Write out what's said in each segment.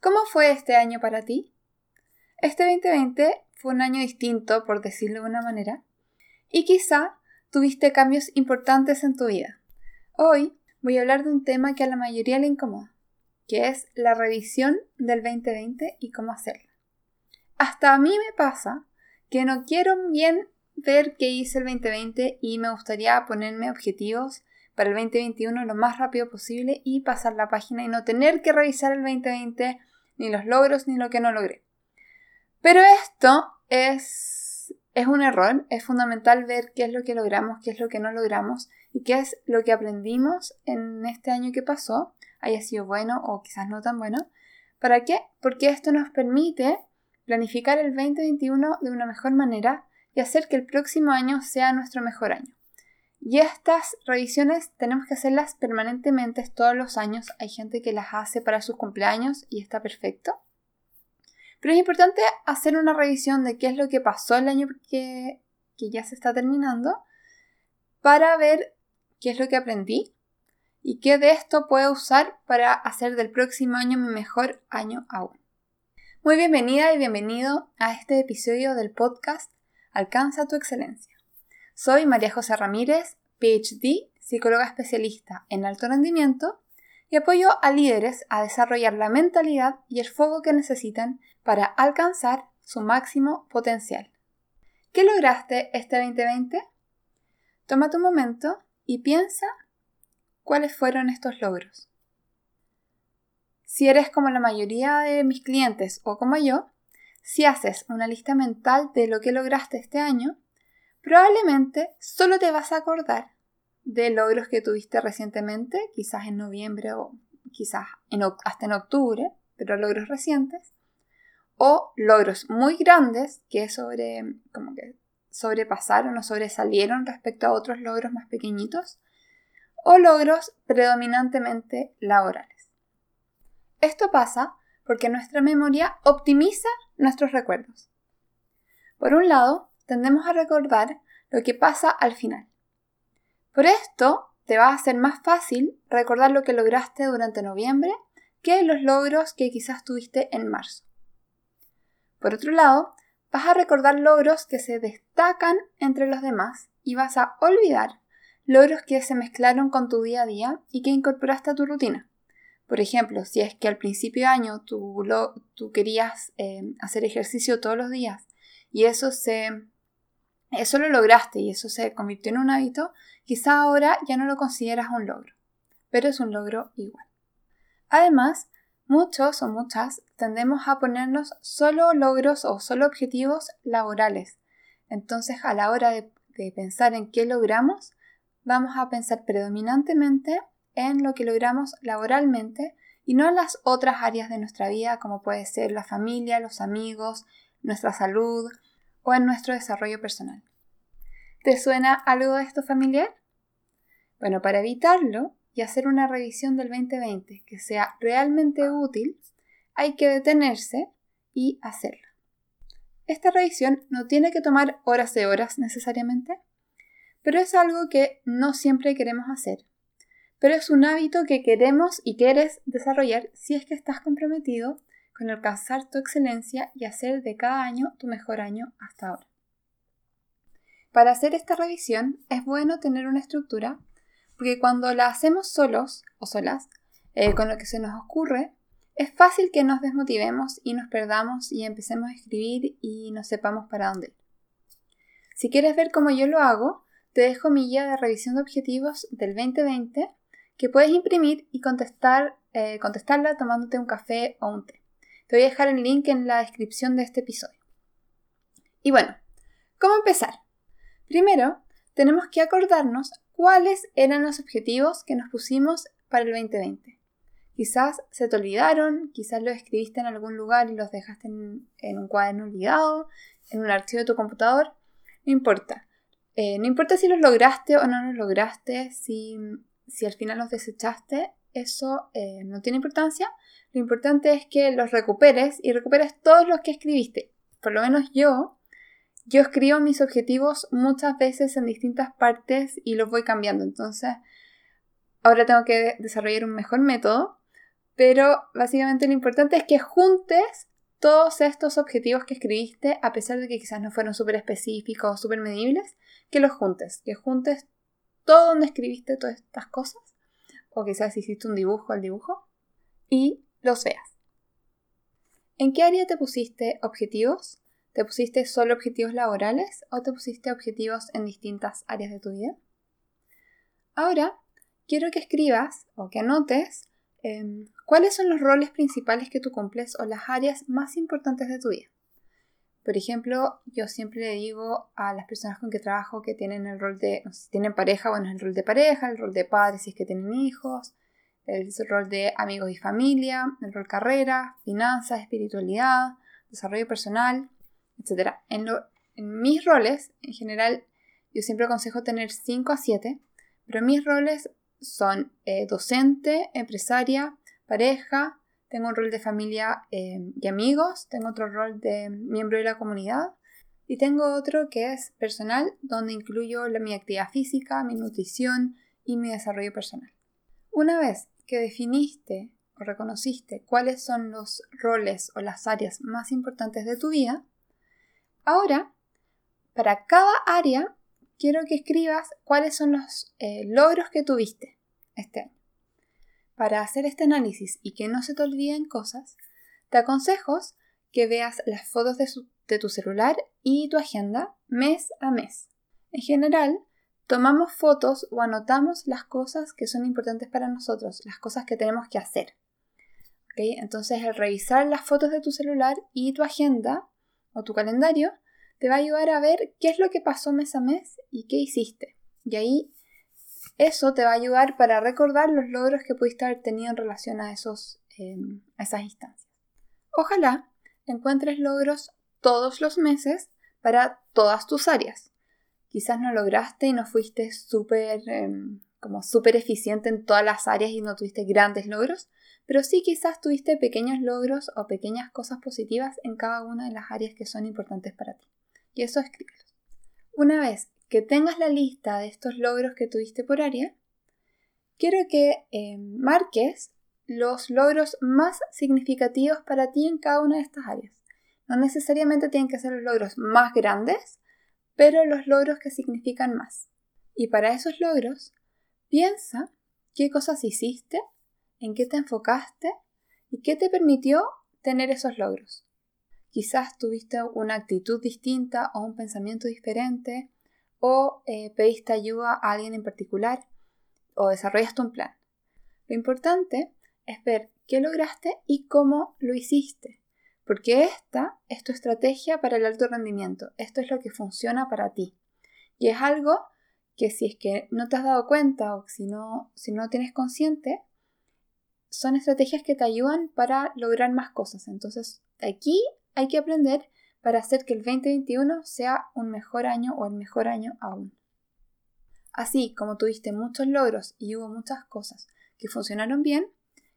¿Cómo fue este año para ti? Este 2020 fue un año distinto, por decirlo de una manera, y quizá tuviste cambios importantes en tu vida. Hoy voy a hablar de un tema que a la mayoría le incomoda, que es la revisión del 2020 y cómo hacerla. Hasta a mí me pasa que no quiero bien ver qué hice el 2020 y me gustaría ponerme objetivos para el 2021 lo más rápido posible y pasar la página y no tener que revisar el 2020 ni los logros ni lo que no logré. Pero esto es, es un error, es fundamental ver qué es lo que logramos, qué es lo que no logramos y qué es lo que aprendimos en este año que pasó, haya sido bueno o quizás no tan bueno. ¿Para qué? Porque esto nos permite planificar el 2021 de una mejor manera y hacer que el próximo año sea nuestro mejor año. Y estas revisiones tenemos que hacerlas permanentemente todos los años. Hay gente que las hace para sus cumpleaños y está perfecto. Pero es importante hacer una revisión de qué es lo que pasó el año que, que ya se está terminando para ver qué es lo que aprendí y qué de esto puedo usar para hacer del próximo año mi mejor año aún. Muy bienvenida y bienvenido a este episodio del podcast Alcanza tu excelencia. Soy María José Ramírez, PhD, psicóloga especialista en alto rendimiento y apoyo a líderes a desarrollar la mentalidad y el fuego que necesitan para alcanzar su máximo potencial. ¿Qué lograste este 2020? Toma tu momento y piensa cuáles fueron estos logros. Si eres como la mayoría de mis clientes o como yo, si haces una lista mental de lo que lograste este año, probablemente solo te vas a acordar de logros que tuviste recientemente, quizás en noviembre o quizás hasta en octubre, pero logros recientes, o logros muy grandes que sobre, como que sobrepasaron o sobresalieron respecto a otros logros más pequeñitos, o logros predominantemente laborales. Esto pasa porque nuestra memoria optimiza nuestros recuerdos. Por un lado, tendemos a recordar lo que pasa al final. Por esto, te va a ser más fácil recordar lo que lograste durante noviembre que los logros que quizás tuviste en marzo. Por otro lado, vas a recordar logros que se destacan entre los demás y vas a olvidar logros que se mezclaron con tu día a día y que incorporaste a tu rutina. Por ejemplo, si es que al principio de año tú, querías eh, hacer ejercicio todos los días y eso se eso lo lograste y eso se convirtió en un hábito, quizá ahora ya no lo consideras un logro, pero es un logro igual. Además, muchos o muchas tendemos a ponernos solo logros o solo objetivos laborales. Entonces, a la hora de pensar en qué logramos, vamos a pensar predominantemente en lo que logramos laboralmente y no en las otras áreas de nuestra vida como puede ser la familia, los amigos, nuestra salud o en nuestro desarrollo personal. ¿Te suena algo de esto familiar? Bueno, para evitarlo y hacer una revisión del 2020 que sea realmente útil, hay que detenerse y hacerla. Esta revisión no tiene que tomar horas de horas necesariamente, pero es algo que no siempre queremos hacer pero es un hábito que queremos y quieres desarrollar si es que estás comprometido con alcanzar tu excelencia y hacer de cada año tu mejor año hasta ahora. Para hacer esta revisión es bueno tener una estructura porque cuando la hacemos solos o solas, eh, con lo que se nos ocurre, es fácil que nos desmotivemos y nos perdamos y empecemos a escribir y no sepamos para dónde ir. Si quieres ver cómo yo lo hago, te dejo mi guía de revisión de objetivos del 2020 que puedes imprimir y contestar, eh, contestarla tomándote un café o un té. Te voy a dejar el link en la descripción de este episodio. Y bueno, ¿cómo empezar? Primero, tenemos que acordarnos cuáles eran los objetivos que nos pusimos para el 2020. Quizás se te olvidaron, quizás los escribiste en algún lugar y los dejaste en, un cuaderno olvidado, en un archivo de tu computador. No importa. Eh, no importa si los lograste o no los lograste, si al final los desechaste, eso eh, no tiene importancia. Lo importante es que los recuperes y recuperes todos los que escribiste. Por lo menos yo, yo escribo mis objetivos muchas veces en distintas partes y los voy cambiando. Entonces, ahora tengo que desarrollar un mejor método, Pero básicamente lo importante es que juntes todos estos objetivos que escribiste, a pesar de que quizás no fueron súper específicos o súper medibles, que los juntes, que juntes todo donde escribiste todas estas cosas, o quizás hiciste un dibujo al dibujo, y los veas. ¿En qué área te pusiste objetivos? ¿Te pusiste solo objetivos laborales o te pusiste objetivos en distintas áreas de tu vida? Ahora, quiero que escribas o que anotes em, cuáles son los roles principales que tú cumples o las áreas más importantes de tu vida. Por ejemplo, yo siempre le digo a las personas con que trabajo que tienen el rol de, si tienen pareja, bueno, el rol de pareja, el rol de padres si es que tienen hijos, el rol de amigos y familia, el rol carrera, finanzas, espiritualidad, desarrollo personal, etc. En, mis roles, en general, yo siempre aconsejo tener 5 a 7, pero mis roles son eh, docente, empresaria, pareja, tengo un rol de familia eh, y amigos, tengo otro rol de miembro de la comunidad y tengo otro que es personal, donde incluyo mi actividad física, mi nutrición y mi desarrollo personal. Una vez que definiste o reconociste cuáles son los roles o las áreas más importantes de tu vida, ahora, para cada área, quiero que escribas cuáles son los eh, logros que tuviste este año. Para hacer este análisis y que no se te olviden cosas, te aconsejo que veas las fotos de, tu celular y tu agenda mes a mes. En general, tomamos fotos o anotamos las cosas que son importantes para nosotros, las cosas que tenemos que hacer. Entonces, el revisar las fotos de tu celular y tu agenda o tu calendario te va a ayudar a ver qué es lo que pasó mes a mes y qué hiciste. Y ahí eso te va a ayudar para recordar los logros que pudiste haber tenido en relación a, esos, em, a esas instancias. Ojalá encuentres logros todos los meses para todas tus áreas. Quizás no lograste y no fuiste súper em, como súper eficiente en todas las áreas y no tuviste grandes logros, pero sí quizás tuviste pequeños logros o pequeñas cosas positivas en cada una de las áreas que son importantes para ti. Y eso escríbelo. Una vez que tengas la lista de estos logros que tuviste por área, quiero que eh, marques los logros más significativos para ti en cada una de estas áreas. No necesariamente tienen que ser los logros más grandes, pero los logros que significan más. Y para esos logros, piensa qué cosas hiciste, en qué te enfocaste y qué te permitió tener esos logros. Quizás tuviste una actitud distinta o un pensamiento diferente o eh, pediste ayuda a alguien en particular o desarrollaste un plan. Lo importante es ver qué lograste y cómo lo hiciste, porque esta es tu estrategia para el alto rendimiento, esto es lo que funciona para ti. Y es algo que si es que no te has dado cuenta o si no, si no tienes consciente, son estrategias que te ayudan para lograr más cosas. Entonces, aquí hay que aprender para hacer que el 2021 sea un mejor año o el mejor año aún. Así como tuviste muchos logros y hubo muchas cosas que funcionaron bien,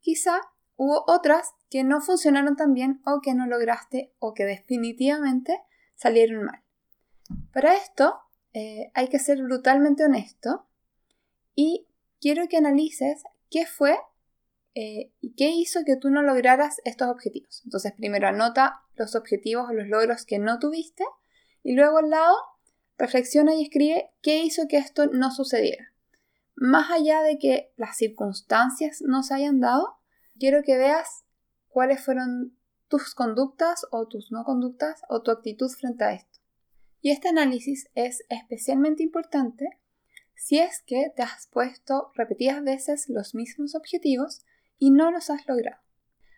quizá hubo otras que no funcionaron tan bien o que no lograste o que definitivamente salieron mal. Para esto eh, hay que ser brutalmente honesto y quiero que analices qué fue eh, y qué hizo que tú no lograras estos objetivos. Entonces primero anota los objetivos o los logros que no tuviste y luego al lado reflexiona y escribe qué hizo que esto no sucediera. Más allá de que las circunstancias no se hayan dado, quiero que veas cuáles fueron tus conductas o tus no conductas o tu actitud frente a esto. Y este análisis es especialmente importante si es que te has puesto repetidas veces los mismos objetivos y no los has logrado.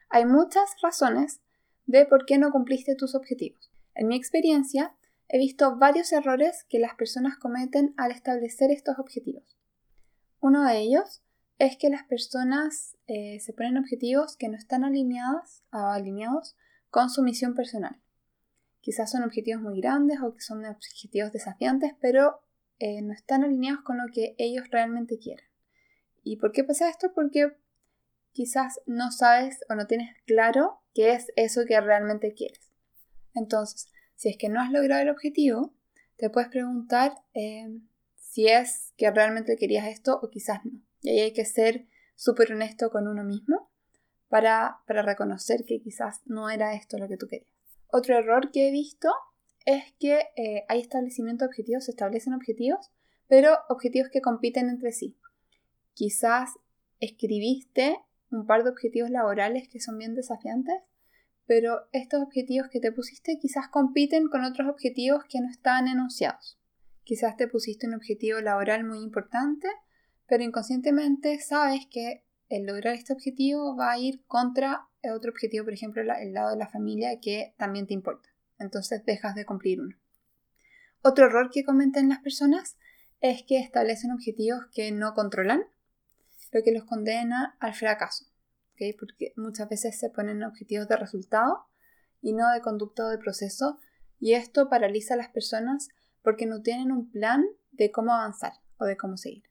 Hay muchas razones de por qué no cumpliste tus objetivos. En mi experiencia, he visto varios errores que las personas cometen al establecer estos objetivos. Uno de ellos es que las personas eh, se ponen objetivos que no están alineados, alineados con su misión personal. Quizás son objetivos muy grandes o que son objetivos desafiantes, pero eh, no están alineados con lo que ellos realmente quieren. ¿Y por qué pasa esto? Porque quizás no sabes o no tienes claro qué es eso que realmente quieres. Entonces, si es que no has logrado el objetivo, te puedes preguntar eh, si es que realmente querías esto o quizás no. Y ahí hay que ser súper honesto con uno mismo para, para reconocer que quizás no era esto lo que tú querías. Otro error que he visto es que eh, hay establecimiento de objetivos, se establecen objetivos, pero objetivos que compiten entre sí. Quizás escribiste un par de objetivos laborales que son bien desafiantes, pero estos objetivos que te pusiste quizás compiten con otros objetivos que no estaban enunciados. Quizás te pusiste un objetivo laboral muy importante, pero inconscientemente sabes que el lograr este objetivo va a ir contra otro objetivo, por ejemplo, el lado de la familia que también te importa. Entonces dejas de cumplir uno. Otro error que comentan las personas es que establecen objetivos que no controlan, lo que los condena al fracaso, porque muchas veces se ponen objetivos de resultado y no de conducta o de proceso, y esto paraliza a las personas porque no tienen un plan de cómo avanzar o de cómo seguir.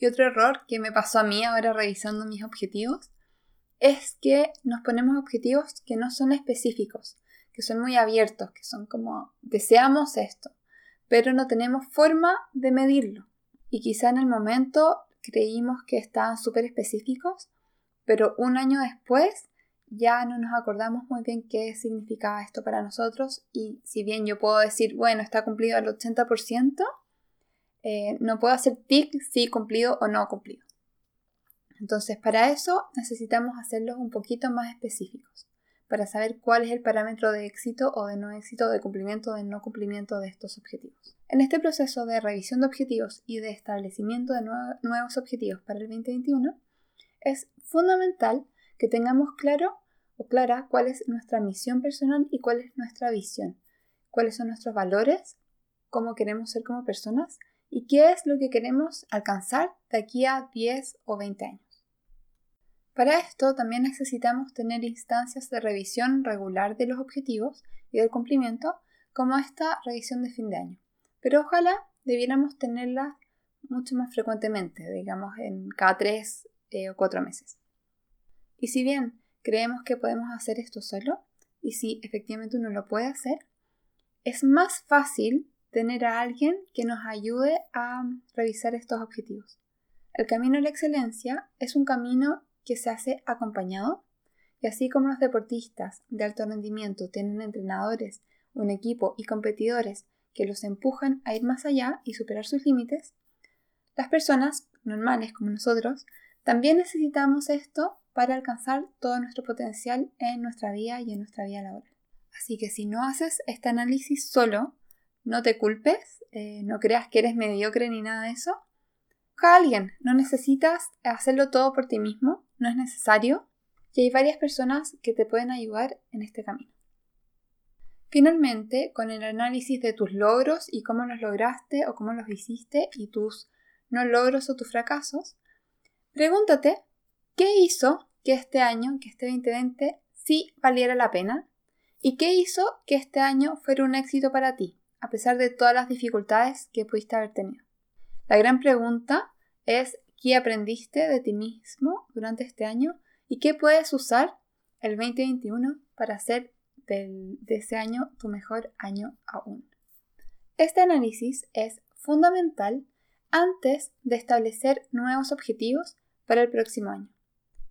Y otro error que me pasó a mí ahora revisando mis objetivos es que nos ponemos objetivos que no son específicos, que son muy abiertos, que son como deseamos esto, pero no tenemos forma de medirlo. Y quizá en el momento creímos que estaban súper específicos, pero un año después ya no nos acordamos muy bien qué significaba esto para nosotros y si bien yo puedo decir, bueno, está cumplido al 80%, eh, no puedo hacer tic si cumplido o no cumplido. Entonces, para eso necesitamos hacerlos un poquito más específicos, para saber cuál es el parámetro de éxito o de no éxito, de cumplimiento o de no cumplimiento de estos objetivos. En este proceso de revisión de objetivos y de establecimiento de nuevos objetivos para el 2021, es fundamental que tengamos claro o clara cuál es nuestra misión personal y cuál es nuestra visión, cuáles son nuestros valores, cómo queremos ser como personas y qué es lo que queremos alcanzar de aquí a 10 o 20 años. Para esto también necesitamos tener instancias de revisión regular de los objetivos y del cumplimiento, como esta revisión de fin de año. Pero ojalá debiéramos tenerla mucho más frecuentemente, digamos en cada 3 eh, o 4 meses. Y si bien creemos que podemos hacer esto solo, y si efectivamente uno lo puede hacer, es más fácil tener a alguien que nos ayude a revisar estos objetivos. El camino a la excelencia es un camino que se hace acompañado y así como los deportistas de alto rendimiento tienen entrenadores, un equipo y competidores que los empujan a ir más allá y superar sus límites, las personas normales como nosotros también necesitamos esto para alcanzar todo nuestro potencial en nuestra vida y en nuestra vida laboral. Así que si no haces este análisis solo, no te culpes, eh, no creas que eres mediocre ni nada de eso. Busca alguien, no necesitas hacerlo todo por ti mismo, no es necesario, y hay varias personas que te pueden ayudar en este camino. Finalmente, con el análisis de tus logros y cómo los lograste o cómo los hiciste y tus no logros o tus fracasos, pregúntate qué hizo que este año, que este 2020, sí valiera la pena y qué hizo que este año fuera un éxito para ti a pesar de todas las dificultades que pudiste haber tenido. La gran pregunta es qué aprendiste de ti mismo durante este año y qué puedes usar el 2021 para hacer de ese año tu mejor año aún. Este análisis es fundamental antes de establecer nuevos objetivos para el próximo año.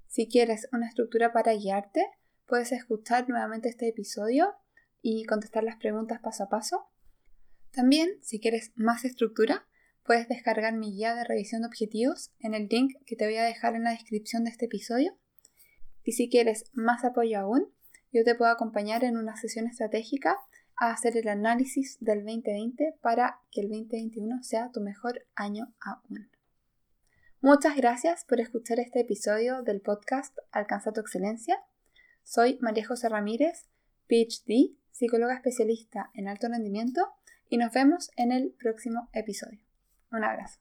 Si quieres una estructura para guiarte, puedes escuchar nuevamente este episodio y contestar las preguntas paso a paso. También, si quieres más estructura, puedes descargar mi guía de revisión de objetivos en el link que te voy a dejar en la descripción de este episodio. Y si quieres más apoyo aún, yo te puedo acompañar en una sesión estratégica a hacer el análisis del 2020 para que el 2021 sea tu mejor año aún. Muchas gracias por escuchar este episodio del podcast Alcanza tu excelencia. Soy María José Ramírez, PhD, psicóloga especialista en alto rendimiento y nos vemos en el próximo episodio. Un abrazo.